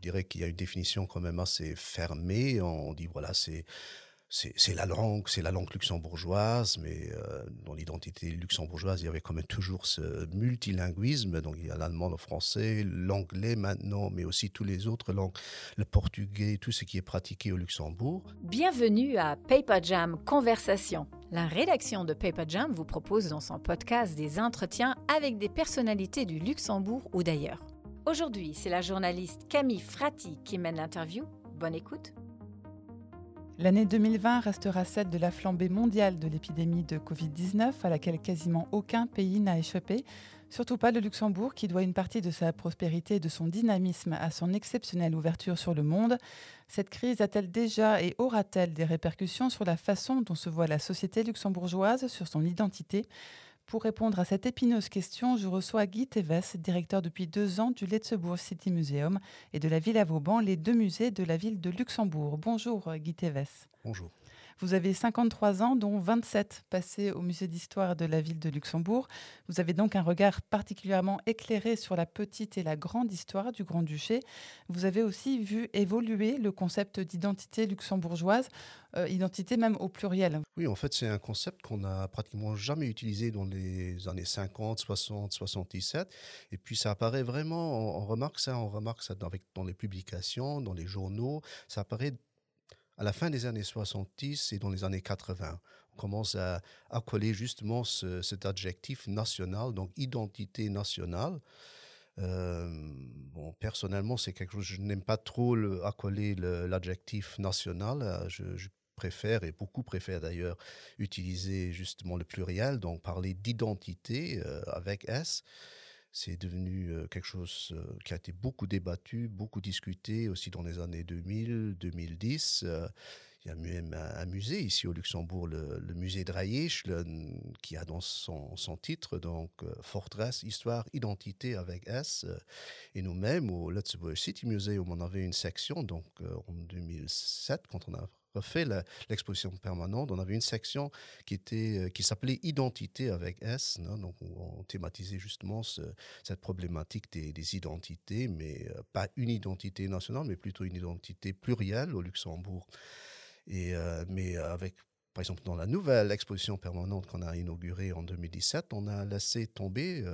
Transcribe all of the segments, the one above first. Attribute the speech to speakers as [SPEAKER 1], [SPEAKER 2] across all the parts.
[SPEAKER 1] je dirais qu'il y a une définition quand même assez fermée. On dit voilà, c'est c'est la langue, c'est la langue luxembourgeoise, mais euh, dans l'identité luxembourgeoise, il y avait quand même toujours ce multilinguisme. Donc il y a l'allemand, le français, l'anglais maintenant, mais aussi toutes les autres langues, le portugais, tout ce qui est pratiqué au Luxembourg.
[SPEAKER 2] Bienvenue à Paper Jam Conversation. La rédaction de Paper Jam vous propose dans son podcast des entretiens avec des personnalités du Luxembourg ou d'ailleurs. Aujourd'hui, c'est la journaliste Camille Frati qui mène l'interview. Bonne écoute.
[SPEAKER 3] L'année 2020 restera celle de la flambée mondiale de l'épidémie de Covid-19 à laquelle quasiment aucun pays n'a échappé, surtout pas le Luxembourg qui doit une partie de sa prospérité et de son dynamisme à son exceptionnelle ouverture sur le monde. Cette crise a-t-elle déjà et aura-t-elle des répercussions sur la façon dont se voit la société luxembourgeoise, sur son identité? Pour répondre à cette épineuse question, je reçois Guy Teves, directeur depuis deux ans du Letzebourg City Museum et de la Villa Vauban, les deux musées de la ville de Luxembourg. Bonjour Guy Teves.
[SPEAKER 1] Bonjour.
[SPEAKER 3] Vous avez 53 ans, dont 27 passés au musée d'histoire de la ville de Luxembourg. Vous avez donc un regard particulièrement éclairé sur la petite et la grande histoire du Grand-Duché. Vous avez aussi vu évoluer le concept d'identité luxembourgeoise, euh, identité même au pluriel.
[SPEAKER 1] Oui, en fait, c'est un concept qu'on n'a pratiquement jamais utilisé dans les années 50, 60, 77. Et puis, ça apparaît vraiment, on, remarque ça, on remarque ça dans, dans les publications, dans les journaux. Ça apparaît à la fin des années 70 et dans les années 80. On commence à, coller justement cet adjectif national, donc identité nationale. Euh, bon, personnellement, c'est quelque chose, je n'aime pas trop accoler l'adjectif national. Je, préfère, et beaucoup préfèrent d'ailleurs, utiliser justement le pluriel, donc parler d'identité euh, avec S. C'est devenu quelque chose qui a été beaucoup débattu, beaucoup discuté aussi dans les années 2000, 2010. Il y a même un, musée ici au Luxembourg, le, musée de Reich, qui a dans son, titre donc Fortress, Histoire, Identité avec S. et nous-mêmes au Luxembourg City Museum, on avait une section donc en 2007 quand on a refait l'exposition permanente, on avait une section qui était euh, qui s'appelait Identité avec S, donc on thématisait justement cette problématique des, identités, mais euh, pas une identité nationale, mais plutôt une identité plurielle au Luxembourg. Et euh, mais avec par exemple, dans la nouvelle exposition permanente qu'on a inaugurée en 2017, on a laissé tomber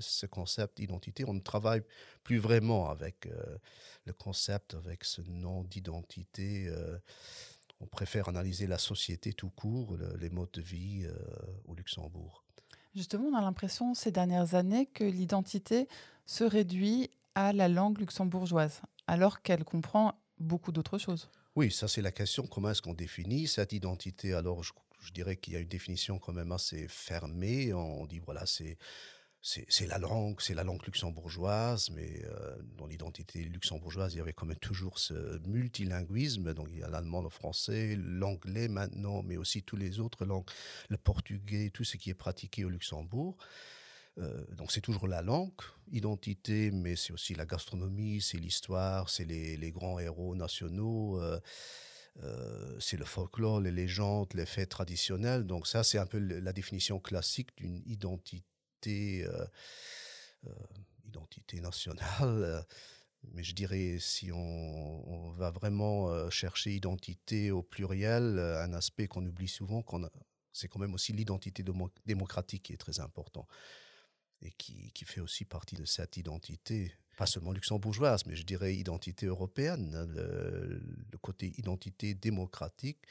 [SPEAKER 1] ce concept d'identité. On ne travaille plus vraiment avec le concept, avec ce nom d'identité on préfère analyser la société tout court, les modes de vie euh, au Luxembourg.
[SPEAKER 3] Justement, on a l'impression ces dernières années que l'identité se réduit à la langue luxembourgeoise, alors qu'elle comprend beaucoup d'autres choses.
[SPEAKER 1] Oui, ça c'est la question, comment est-ce qu'on définit cette identité? Alors je, je dirais qu'il y a une définition quand même assez fermée, on dit voilà c'est c'est la langue, c'est la langue luxembourgeoise, mais euh, dans l'identité luxembourgeoise, il y avait quand même toujours ce multilinguisme. Donc il y a l'allemand, le français, l'anglais maintenant, mais aussi toutes les autres langues, le portugais, tout ce qui est pratiqué au Luxembourg. Euh, donc c'est toujours la langue, identité, mais c'est aussi la gastronomie, c'est l'histoire, c'est les, grands héros nationaux. Euh, c'est le folklore, les légendes, les faits traditionnels. Donc ça, c'est un peu la définition classique d'une identité euh, euh, identité, nationale. Euh, mais je dirais, si on, va vraiment chercher identité au pluriel, un aspect qu'on oublie souvent, c'est quand même aussi l'identité démocratique qui est très important et qui, fait aussi partie de cette identité, pas seulement luxembourgeoise, mais je dirais identité européenne, le, côté identité démocratique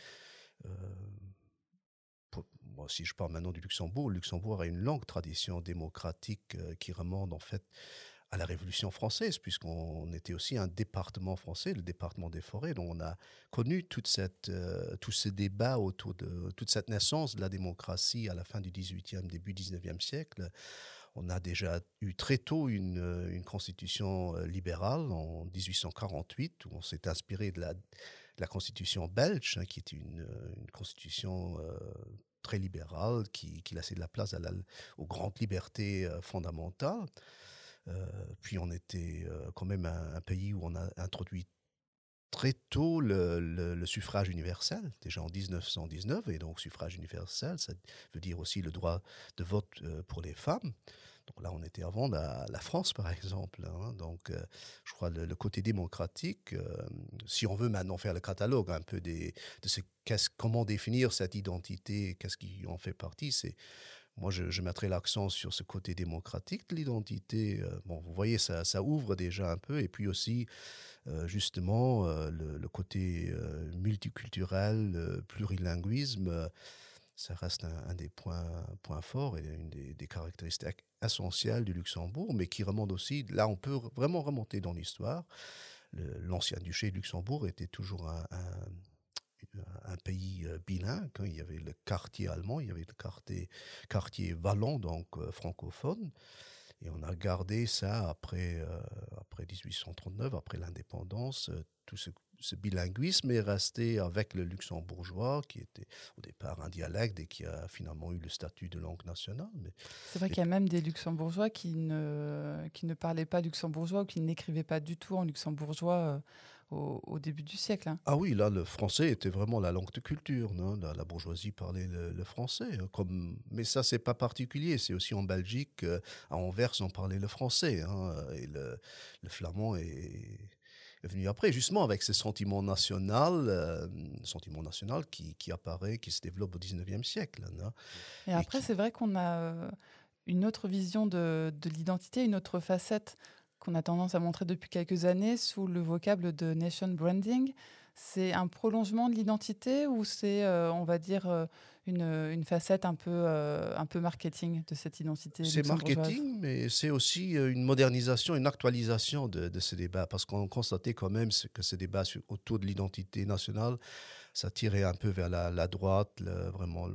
[SPEAKER 1] si je parle maintenant du Luxembourg, le Luxembourg a une longue tradition démocratique euh, qui remonte en fait à la Révolution française, puisqu'on était aussi un département français, le département des forêts. Donc on a connu toute cette, euh, tous ces débats autour de toute cette naissance de la démocratie à la fin du 18e, début 19e siècle. On a déjà eu très tôt une, euh, constitution libérale en 1848, où on s'est inspiré de la, constitution belge, hein, qui est une constitution très libéral qui, laissait de la place aux grandes libertés euh, fondamentales. Euh, puis on était euh, quand même un, pays où on a introduit très tôt le, suffrage universel, déjà en 1919, et donc suffrage universel, ça veut dire aussi le droit de vote pour les femmes. Donc là, on était avant la, la France, par exemple. hein. Donc, euh, je crois le, le côté démocratique, euh, si on veut maintenant faire le catalogue un peu de ce, qu'est-ce- comment définir cette identité, qu'est-ce qui en fait partie, c'est moi, je, je mettrais l'accent sur ce côté démocratique de l'identité. Euh, bon, vous voyez, ça, ouvre déjà un peu. Et puis aussi, justement, le, le côté multiculturel, plurilinguisme, ça reste un, des points, points forts et une des, caractéristiques essentielles du Luxembourg, mais qui remonte aussi, là, on peut vraiment remonter dans l'histoire. L'ancien duché de Luxembourg était toujours un, un- pays euh, bilingue. hein. Il y avait le quartier allemand, il y avait le quartier, quartier wallon, donc euh, francophone. Et on a gardé ça après, euh, après 1839, après l'indépendance. tout ce, ce bilinguisme est resté avec le luxembourgeois, qui était au départ un dialecte et qui a finalement eu le statut de langue nationale. Mais
[SPEAKER 3] C'est vrai qu'il y a même des luxembourgeois qui ne, qui ne parlaient pas luxembourgeois ou qui n'écrivaient pas du tout en luxembourgeois euh, au, au début du siècle. hein.
[SPEAKER 1] Ah oui, là, le français était vraiment la langue de culture. non? La, la bourgeoisie parlait le, le français. hein, Comme... Mais ça, c'est pas particulier. C'est aussi en Belgique, euh, à Anvers, on parlait le français. hein, et le, le flamand est, est venu après, justement avec ce sentiment national, euh, sentiment national qui, qui apparaît, qui se développe au 19e siècle. non
[SPEAKER 3] Et après,
[SPEAKER 1] qui-
[SPEAKER 3] c'est vrai qu'on a euh, une autre vision de, de l'identité, une autre facette qu'on a tendance à montrer depuis quelques années sous le vocable de nation branding. C'est un prolongement de l'identité ou c'est, euh, on va dire, euh, une, une facette un peu, euh, un peu marketing de cette identité
[SPEAKER 1] C'est marketing, mais c'est aussi euh, une modernisation, une actualisation de, de ce débat, parce qu'on constatait quand même que ce débat sur- autour de l'identité nationale, ça tirait un peu vers la, la droite, le- vraiment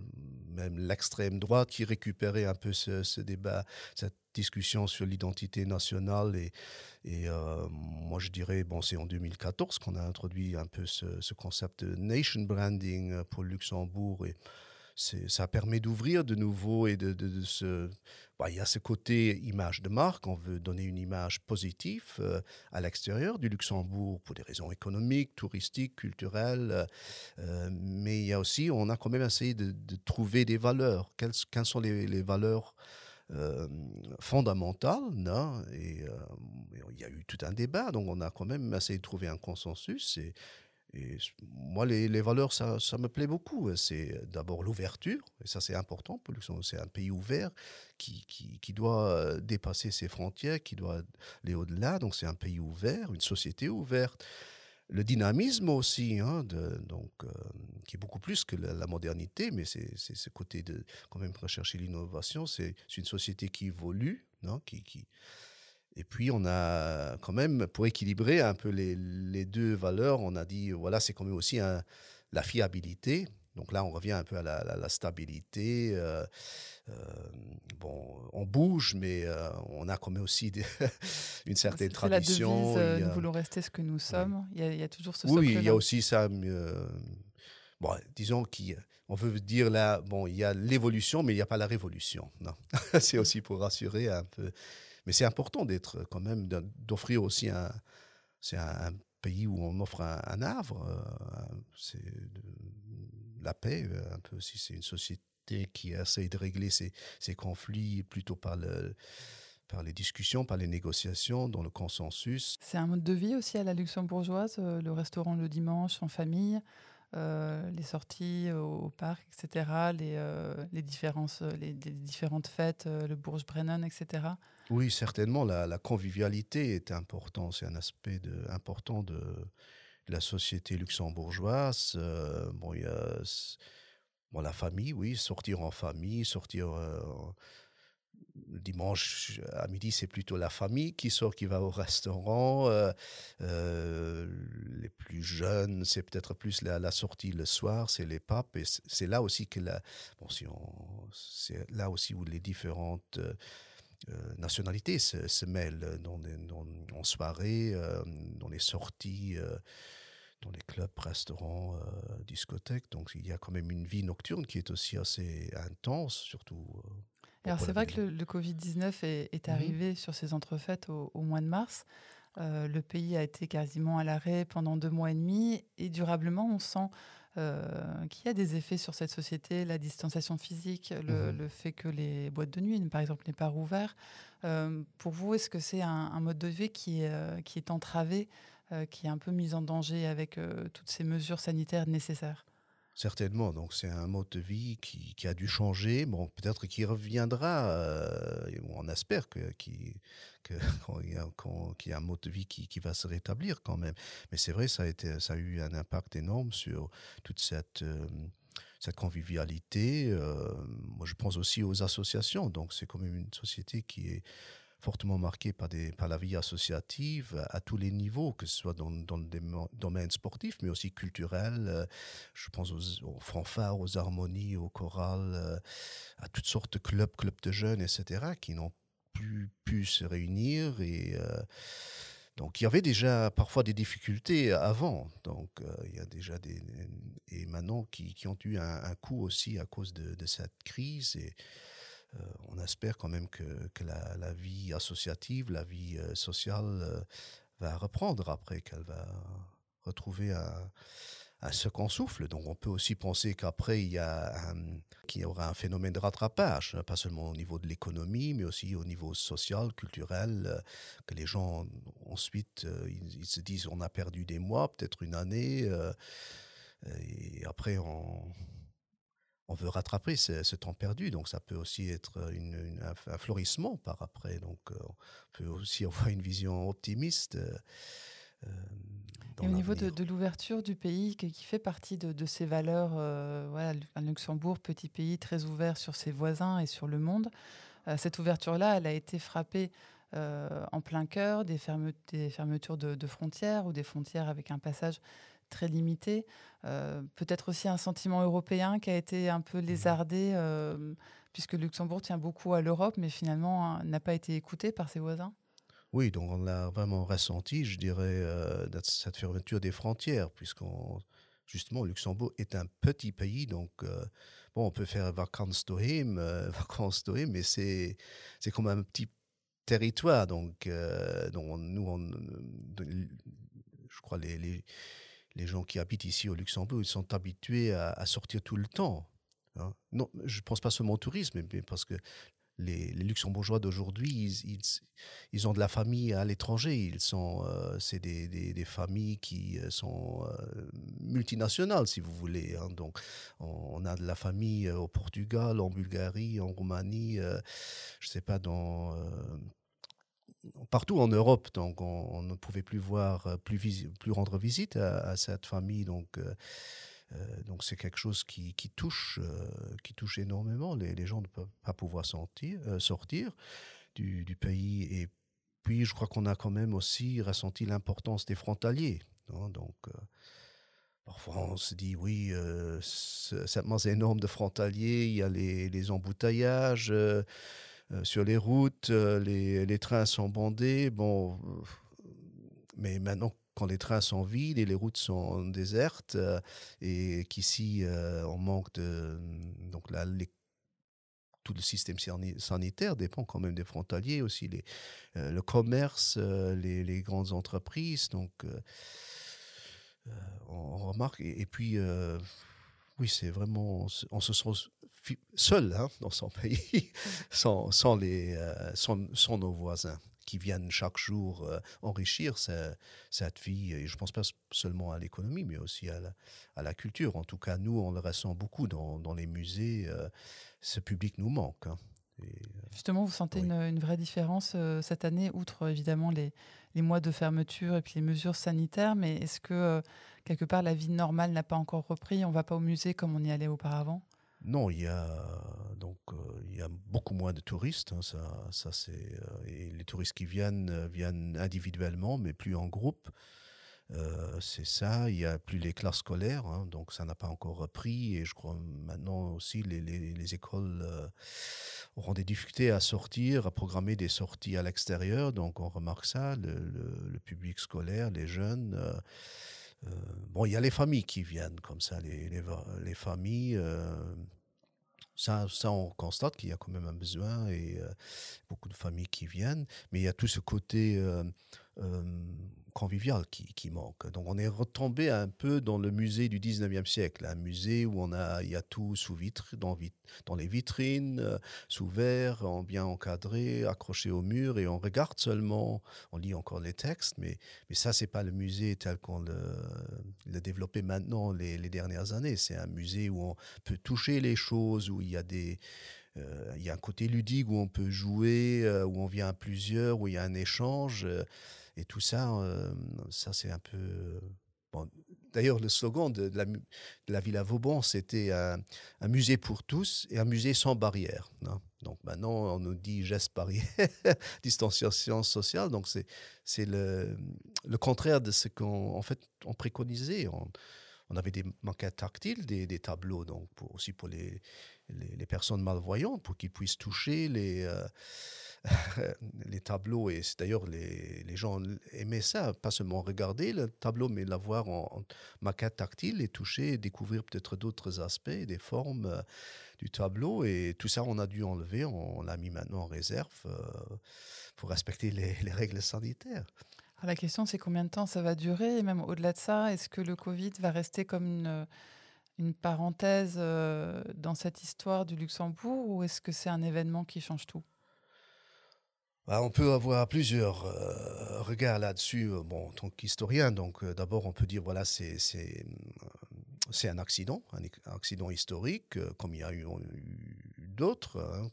[SPEAKER 1] même l'extrême droite qui récupérait un peu ce, ce débat, cette discussion sur l'identité nationale. Et, et euh, moi, je dirais, bon, c'est en 2014 qu'on a introduit un peu ce, ce concept de nation branding euh, pour le Luxembourg. Et ça permet d'ouvrir de nouveau et de, de- se... bah, il y a ce côté image de marque, on veut donner une image positive euh, à l'extérieur du Luxembourg pour des raisons économiques, touristiques, culturelles, euh, mais il y a aussi, on a quand même essayé de, trouver des valeurs. Quelles, quelles sont les, valeurs euh, fondamentales non? Euh, et il y a eu tout un débat, donc on a quand même essayé de trouver un consensus. Et moi, les, les valeurs, ça, ça me plaît beaucoup. C'est d'abord l'ouverture, et ça c'est important pour. C'est un pays ouvert qui, qui, qui doit euh, dépasser ses frontières, qui doit aller au-delà. Donc c'est un pays ouvert, une société ouverte. Le dynamisme aussi, hein, donc, euh, qui est beaucoup plus que la, modernité, mais c'est ce côté de quand même rechercher l'innovation. C'est une société qui évolue, non, qui, et puis, on a quand même, pour équilibrer un peu les, les deux valeurs, on a dit, voilà, c'est quand même aussi un- la fiabilité. Donc là, on revient un peu à la, stabilité. euh, euh, bon, on bouge, mais euh, on a quand même aussi des- une certaine
[SPEAKER 3] C'est la devise,
[SPEAKER 1] tradition. a-
[SPEAKER 3] nous voulons rester ce que nous sommes. Il, y a, il y a toujours ce
[SPEAKER 1] oui, il y a aussi ça. bon, disons qu'on veut dire là, bon, il y a l'évolution, mais il n'y a pas la révolution. Non, c'est aussi pour rassurer un peu. Mais c'est important d'être quand même, d'offrir aussi un. C'est un, pays où on offre un, un havre. euh, la paix, euh, un peu aussi. C'est une société qui essaye de régler ses, conflits plutôt par le par les discussions, par les négociations, dans le consensus.
[SPEAKER 3] C'est un mode de vie aussi à la luxembourgeoise, euh, le restaurant le dimanche en famille, euh, les sorties au, parc, etc., les, euh, euh, différentes fêtes, euh, le Bourges-Brennan, etc.
[SPEAKER 1] Oui, certainement, la, convivialité est important. C'est un aspect important de, la société luxembourgeoise. Euh, bon, y a bon, la famille, oui, sortir en famille, sortir euh, dimanche à midi, c'est plutôt la famille qui sort, qui va au restaurant. Euh, euh, les plus jeunes, c'est peut-être plus la, la sortie le soir, c'est les papes. Et c'est- là aussi que la, bon, si on, c'est là aussi où les différentes nationalités se, se mêlent dans des- dans- en soirée, euh, dans les sorties, euh, dans les clubs, restaurants, euh, discothèques. Donc il y a quand même une vie nocturne qui est aussi assez intense, surtout. euh,
[SPEAKER 3] Alors c'est vrai que le, le Covid-19 est, est
[SPEAKER 1] Mhm.
[SPEAKER 3] arrivé sur ces entrefaites au, au mois de mars. Euh, le pays a été quasiment à l'arrêt pendant deux mois et demi et durablement on sent euh, qui a des effets sur cette société, la distanciation physique, le, mmh fait que les boîtes de nuit, par exemple, n'est pas rouvert. Euh, pour vous, est-ce que c'est un, mode de vie qui, qui est entravé, qui est un peu mis en danger avec toutes ces mesures sanitaires nécessaires?
[SPEAKER 1] Certainement, donc c'est un mode de vie qui, a dû changer. Bon, peut-être qu'il reviendra. Euh, on espère qu'il, y a, un mode de vie qui, va se rétablir quand même. Mais c'est vrai, ça a eu un impact énorme sur toute cette euh, convivialité. Euh, moi, je pense aussi aux associations. Donc, c'est quand même une société qui est fortement marqué par, des, la vie associative à, tous les niveaux, que ce soit dans, dans le domaine sportif, mais aussi culturel. Euh, je pense aux, fanfares, aux harmonies, aux chorales, euh, à toutes sortes de clubs, clubs de jeunes, etc., qui n'ont plus pu se réunir et euh, donc il y avait déjà parfois des difficultés avant, donc il y a déjà des et maintenant qui, ont eu un, coup aussi à cause de, cette crise on espère quand même que, la, vie associative, la vie euh, sociale euh, va reprendre après, qu'elle va retrouver un, second souffle. Donc on peut aussi penser qu'après, il y, a aura un phénomène de rattrapage, hein, pas seulement au niveau de l'économie, mais aussi au niveau social, culturel, que les gens ensuite, ils, se disent on a perdu des mois, peut-être une année, et après on on veut rattraper ce, temps perdu. Donc ça peut aussi être un, florissement par après. Donc euh, on peut aussi avoir une vision optimiste. Euh,
[SPEAKER 3] euh, et au niveau de, l'ouverture du pays, qui, fait partie de, ces valeurs, voilà, un Luxembourg, petit pays très ouvert sur ses voisins et sur le monde, cette ouverture-là, elle a été frappée en plein cœur des, fermetures de, de, frontières ou des frontières avec un passage très limité. Euh, peut-être aussi un sentiment européen qui a été un peu lézardé, euh, puisque Luxembourg tient beaucoup à l'Europe, mais finalement hein, n'a pas été écouté par ses voisins.
[SPEAKER 1] Oui, donc on l'a vraiment ressenti, je dirais, euh, cette fermeture des frontières, puisqu'on justement, Luxembourg est un petit pays, donc bon, on peut faire vacances Tohim, vacances Tohim, mais c'est c'est comme un petit territoire, donc, donc nous, on, je crois les, les les gens qui habitent ici au Luxembourg, ils sont habitués à, sortir tout le temps. Hein. Non, je ne pense pas seulement au tourisme, mais parce que les, Luxembourgeois d'aujourd'hui, ils, ont de la famille à l'étranger. Ils sont, euh, c'est des, familles qui euh, sont euh, multinationales, si vous voulez. Hein. Donc, on, a de la famille au Portugal, en Bulgarie, en Roumanie, je ne sais pas dans partout en Europe. Donc, on, ne pouvait plus voir, euh, plus, rendre visite à, cette famille. Donc, euh, euh, donc c'est quelque chose qui, touche, qui touche énormément. Les, gens ne peuvent pas pouvoir sortir, du, pays. Et puis, je crois qu'on a quand même aussi ressenti l'importance des frontaliers. Hein. donc, Parfois, on se dit, oui, cette masse énorme de frontaliers, il y a les, embouteillages, sur les routes, euh, les, trains sont bandés. Bon, mais maintenant, quand les trains sont vides et les routes sont désertes, euh, et qu'ici, on manque de. Donc là, tout le système sanitaire dépend quand même des frontaliers aussi, les, le commerce, les, grandes entreprises. Donc, on, remarque. Et, puis, oui, c'est vraiment. On se sent seul hein, dans son pays, sans, sans, les, euh, sans, nos voisins qui viennent chaque jour euh, enrichir cette vie. Et je ne pense pas seulement à l'économie, mais aussi à la, à la, culture. En tout cas, nous, on le ressent beaucoup dans, dans les musées. Euh, ce public nous manque. Hein.
[SPEAKER 3] Justement, vous sentez une, une, vraie différence cette année, outre évidemment les, les, mois de fermeture et puis les mesures sanitaires, mais est-ce que quelque part la vie normale n'a pas encore repris On ne va pas au musée comme on y allait auparavant
[SPEAKER 1] non, il y a donc euh, il y a beaucoup moins de touristes. Hein, ça, ça c'est euh, les touristes qui viennent euh, viennent individuellement, mais plus en groupe. c'est ça. Il y a plus les classes scolaires, hein, donc ça n'a pas encore repris. Et je crois maintenant aussi les, les, les écoles auront des difficultés à sortir, à programmer des sorties à l'extérieur. Donc on remarque ça, le, le, public scolaire, les jeunes. Euh, bon, il y a les familles qui viennent comme ça, les, les, familles. Euh, ça, ça, on constate qu'il y a quand même un besoin et euh, beaucoup de familles qui viennent. Mais il y a tout ce côté convivial qui, manque. Donc on est retombé un peu dans le musée du 19e siècle, un musée où on a, il y a tout sous vitre, dans, dans les vitrines, euh, sous verre, en bien encadré, accroché au mur, et on regarde seulement, on lit encore les textes, mais, mais ça, c'est pas le musée tel qu'on l'a développé maintenant les, les dernières années. C'est un musée où on peut toucher les choses, où il y a des... Euh, il y a un côté ludique où on peut jouer, euh, où on vient à plusieurs, où il y a un échange. Et tout ça, euh, ça c'est un peu... Bon, D'ailleurs, le slogan de, la, Villa Vauban, c'était un, musée pour tous et un musée sans barrière. Donc maintenant, on nous dit geste barrière, distanciation sociale. Donc c'est le, le contraire de ce qu'on fait, on préconisait. On, avait des maquettes tactiles, des, des tableaux, donc aussi pour les, les, personnes malvoyantes, pour qu'ils puissent toucher les, euh, les tableaux. Et d'ailleurs, les, les, gens aimaient ça, pas seulement regarder le tableau, mais l'avoir en, maquette tactile et toucher, découvrir peut-être d'autres aspects, des formes euh, du tableau. Et tout ça, on a dû enlever, on, l'a mis maintenant en réserve euh, pour respecter les, les règles sanitaires.
[SPEAKER 3] la question, c'est combien de temps ça va durer? Et même au-delà de ça, est-ce que le Covid va rester comme une une parenthèse euh, dans cette histoire du Luxembourg ou est-ce que c'est un événement qui change tout?
[SPEAKER 1] On peut avoir plusieurs euh, regards là-dessus. Euh, bon, en tant qu'historien, donc d'abord on peut dire voilà c'est un accident, un accident historique, comme il y a eu, d'autres. Hein,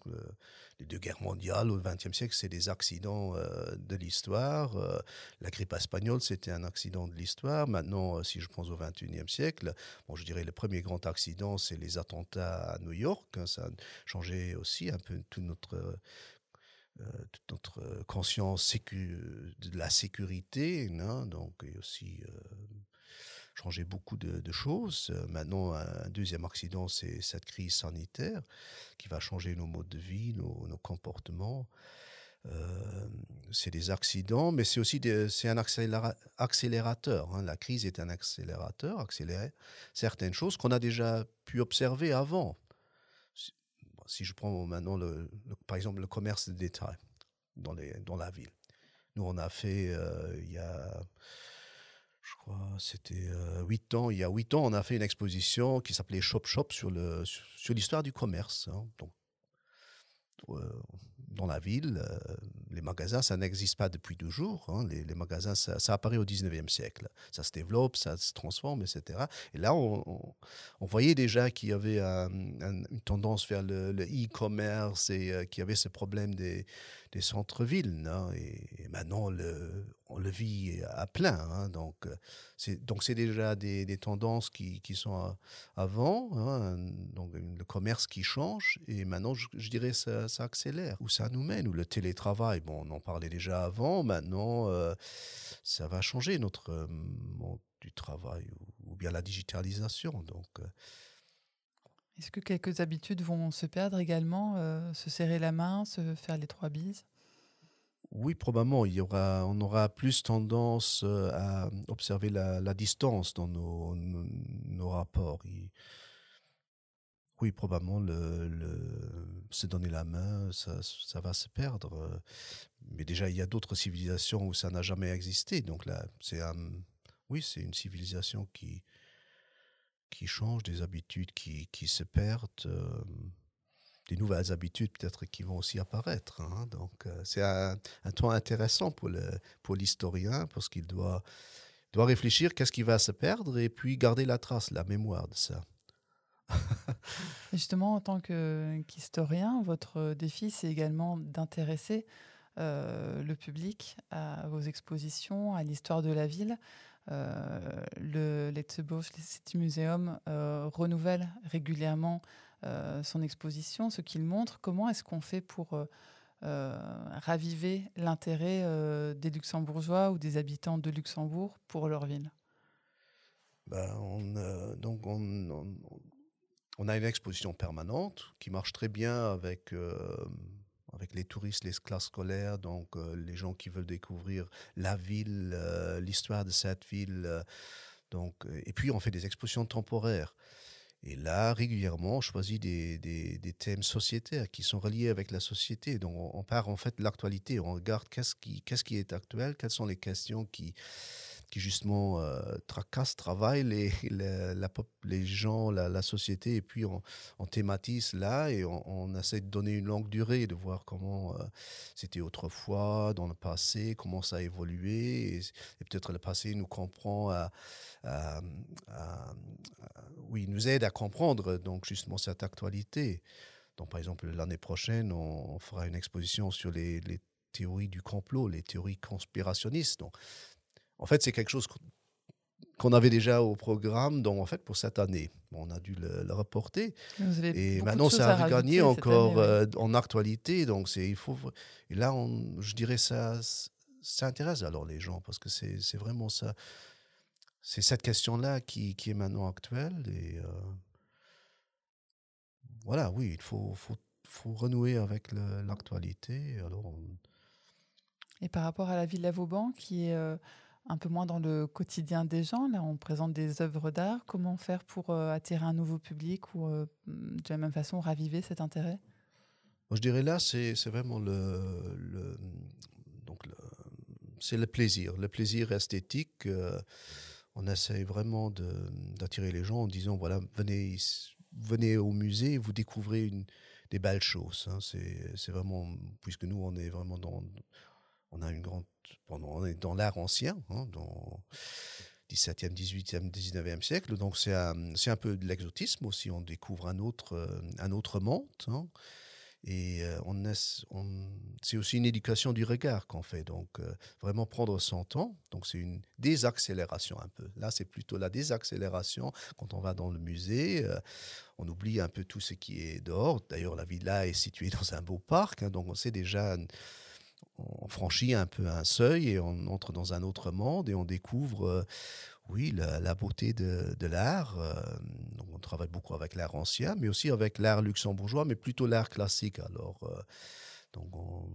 [SPEAKER 1] les deux guerres mondiales au XXe siècle, c'est des accidents euh, de l'histoire. Euh, la grippe espagnole, c'était un accident de l'histoire. Maintenant, euh, si je pense au XXIe siècle, bon, je dirais le premier grand accident, c'est les attentats à New York. Hein, ça a changé aussi un peu toute notre toute notre conscience de la sécurité, hein, donc et aussi changé beaucoup de, choses. Euh, maintenant, un deuxième accident, c'est cette crise sanitaire qui va changer nos modes de vie, nos, comportements. Euh, c'est des accidents, mais c'est aussi un accélérateur. Hein. La crise est un accélérateur, accélérer certaines choses qu'on a déjà pu observer avant. Si, je prends maintenant, le, par exemple, le commerce de détail dans, les, dans la ville. Nous, on a fait, euh, il y a je crois, c'était euh, ans. Il y a huit ans, on a fait une exposition qui s'appelait Shop Shop sur le sur, l'histoire du commerce. Hein. Donc, dans la ville, euh, les magasins, ça n'existe pas depuis toujours. Hein. Les, magasins, ça, apparaît au 19e siècle. Ça se développe, ça se transforme, etc. Et là, on, voyait déjà qu'il y avait une tendance vers le e-commerce et qu'il y avait ce problème des, centres-villes. Et, maintenant, le, on le vit à plein. Hein, donc, c'est donc c'est déjà des, tendances qui, qui sont avant. Hein, donc, le commerce qui change. Et maintenant, je, dirais ça, ça accélère. Où ça nous mène Où le télétravail, bon, on en parlait déjà avant. Maintenant, euh, ça va changer notre monde du travail ou, bien la digitalisation. Donc, euh,
[SPEAKER 3] est-ce que quelques habitudes vont se perdre également euh, Se serrer la main, se faire les trois bises?
[SPEAKER 1] Oui, probablement. Il y aura, on aura plus tendance euh, à observer la, distance dans nos, nos, rapports. oui, probablement, le, se donner la main, ça, ça, va se perdre. Mais déjà, il y a d'autres civilisations où ça n'a jamais existé. Donc là, c'est oui, c'est une civilisation qui, qui changent, des habitudes qui, qui se perdent, euh, des nouvelles habitudes peut-être qui vont aussi apparaître. Hein. Donc euh, c'est un, temps intéressant pour, le, pour l'historien parce qu'il doit, doit réfléchir qu'est-ce qui va se perdre et puis garder la trace, la mémoire de ça.
[SPEAKER 3] Justement, en tant qu'historien, votre défi, c'est également d'intéresser euh, le public à vos expositions, à l'histoire de la ville. Euh, le City Museum euh, renouvelle régulièrement son exposition, ce qu'il montre. Comment est-ce qu'on fait pour raviver l'intérêt des Luxembourgeois ou des habitants de Luxembourg pour leur ville?
[SPEAKER 1] Ben, on, donc on, a une exposition permanente qui marche très bien avec avec les touristes, les classes scolaires, donc euh, les gens qui veulent découvrir la ville, euh, l'histoire de cette ville. Euh, donc, et puis on fait des expositions temporaires. Et là, régulièrement, on choisit des, thèmes sociétaires qui sont reliés avec la société. Donc, on, part en fait de l'actualité. On regarde qu'est-ce qui est actuel, quelles sont les questions qui, qui justement euh, tracassent, travaillent les, les, gens, la, société, et puis on, thématise là et on, essaie de donner une longue durée, de voir comment euh, c'était autrefois, dans le passé, comment ça a évolué, et, peut-être le passé nous comprend oui, nous aide à comprendre donc justement cette actualité. Donc, par exemple, l'année prochaine, on, on, fera une exposition sur les, les théories du complot, les théories conspirationnistes. Donc, en fait, c'est quelque chose qu'on avait déjà au programme, donc en fait pour cette année, on a dû le, le reporter. Et maintenant, ça a gagné encore année, euh, en actualité, donc il faut. Et là, on, je dirais ça, ça intéresse alors les gens parce que c'est vraiment ça. C'est cette question-là qui, qui, est maintenant actuelle et euh, voilà, oui, il faut, faut, faut renouer avec l'actualité. Alors. On...
[SPEAKER 3] Et par rapport à la ville de Vauban, qui est euh, un peu moins dans le quotidien des gens. Là, on présente des œuvres d'art. Comment faire pour euh, attirer un nouveau public ou euh, de la même façon raviver cet intérêt?
[SPEAKER 1] Moi, je dirais là, c'est vraiment le, donc c'est le plaisir, le plaisir esthétique. Euh, on essaie vraiment d'attirer les gens en disant voilà, venez, venez au musée, vous découvrez des belles choses. Hein. C'est vraiment, puisque nous, on est vraiment dans, on a une grande on est dans l'art ancien, hein, dans 17e, 18e, 19e siècle. Donc c'est un, un, peu de l'exotisme aussi. On découvre un autre, euh, un autre monde. Hein. Et euh, on, on c'est aussi une éducation du regard qu'on fait. Donc euh, vraiment prendre son temps. Donc c'est une désaccélération un peu. Là c'est plutôt la désaccélération quand on va dans le musée. On oublie un peu tout ce qui est dehors. D'ailleurs la villa est située dans un beau parc. Hein, donc on sait déjà on franchit un peu un seuil et on entre dans un autre monde et on découvre, euh, oui, la, beauté de, de l'art. Euh, on travaille beaucoup avec l'art ancien, mais aussi avec l'art luxembourgeois, mais plutôt l'art classique. Alors, euh, donc on,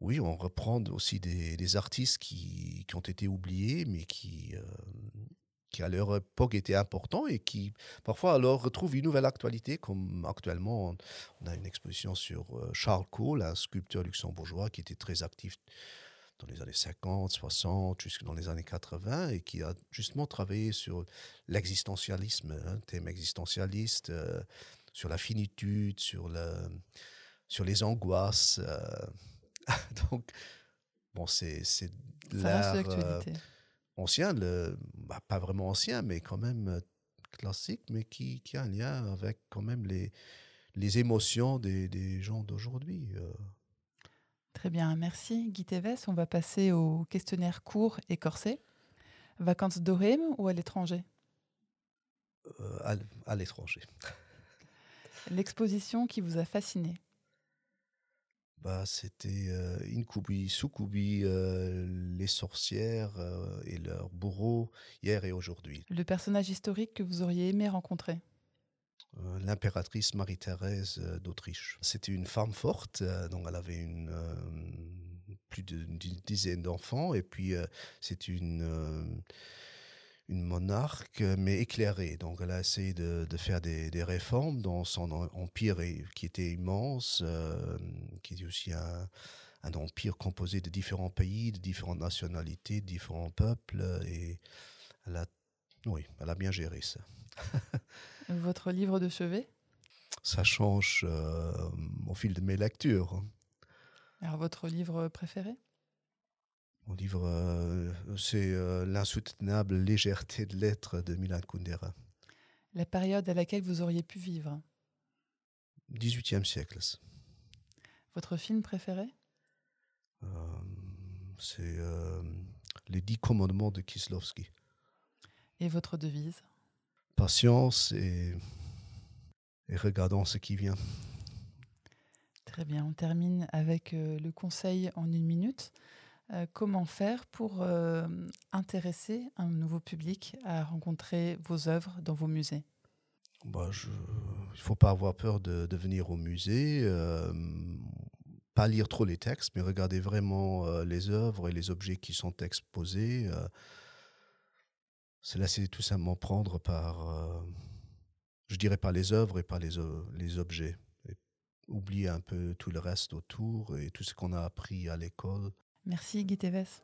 [SPEAKER 1] oui, on reprend aussi des, des artistes qui, qui, ont été oubliés, mais qui, qui à leur époque était important et qui parfois alors retrouve une nouvelle actualité comme actuellement on a une exposition sur euh, Charles Cole, un sculpteur luxembourgeois qui était très actif dans les années 50, 60, jusque dans les années 80 et qui a justement travaillé sur l'existentialisme, un hein, thème existentialiste, euh, sur la finitude, sur, le, sur les angoisses. Euh, donc, bon, c'est l'art ancien, le, bah, pas vraiment ancien, mais quand même euh, classique, mais qui, qui, a un lien avec quand même les, les émotions des, des gens d'aujourd'hui. Euh.
[SPEAKER 3] Très bien, merci Guy Teves. On va passer au questionnaire court et corsé. Vacances d'Orem ou à l'étranger?
[SPEAKER 1] Euh, à l'étranger.
[SPEAKER 3] L'exposition qui vous a fasciné
[SPEAKER 1] bah, c'était euh, Incubi, Sukubi, euh, les sorcières euh, et leurs bourreaux hier et aujourd'hui.
[SPEAKER 3] Le personnage historique que vous auriez aimé rencontrer?
[SPEAKER 1] Euh, L'impératrice Marie-Thérèse d'Autriche. C'était une femme forte, donc elle avait une, plus d'une dizaine d'enfants et puis c'est une une monarque, mais éclairée. Donc, elle a essayé de, de faire des, des, réformes dans son empire qui était immense, euh, qui était aussi un, un, empire composé de différents pays, de différentes nationalités, de différents peuples. Et elle a, oui, elle a bien géré ça.
[SPEAKER 3] Votre livre de chevet?
[SPEAKER 1] Ça change euh, au fil de mes lectures.
[SPEAKER 3] Alors, votre livre préféré?
[SPEAKER 1] Mon livre, euh, c'est euh, L'insoutenable légèreté de l'être de Milan Kundera.
[SPEAKER 3] La période à laquelle vous auriez pu vivre
[SPEAKER 1] 18e siècle.
[SPEAKER 3] Votre film préféré?
[SPEAKER 1] Euh, C'est Les Dix commandements de Kislovski.
[SPEAKER 3] Et votre devise?
[SPEAKER 1] Patience et, et regardons ce qui vient.
[SPEAKER 3] Très bien, on termine avec le conseil en une minute. Euh, comment faire pour euh, intéresser un nouveau public à rencontrer vos œuvres dans vos musées?
[SPEAKER 1] Bah, Il ne faut pas avoir peur de, venir au musée, euh, pas lire trop les textes, mais regarder vraiment les œuvres et les objets qui sont exposés. Se laisser tout simplement prendre par, je dirais pas les œuvres et pas les, les objets. oublier un peu tout le reste autour et tout ce qu'on a appris à l'école.
[SPEAKER 3] Merci Guy Teves.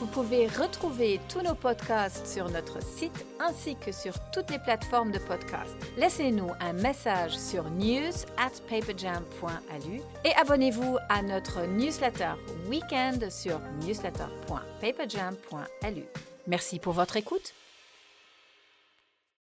[SPEAKER 2] Vous pouvez retrouver tous nos podcasts sur notre site ainsi que sur toutes les plateformes de podcast. Laissez-nous un message sur news at paperjam.alu et abonnez-vous à notre newsletter weekend sur newsletter.paperjam.alu. Merci pour votre écoute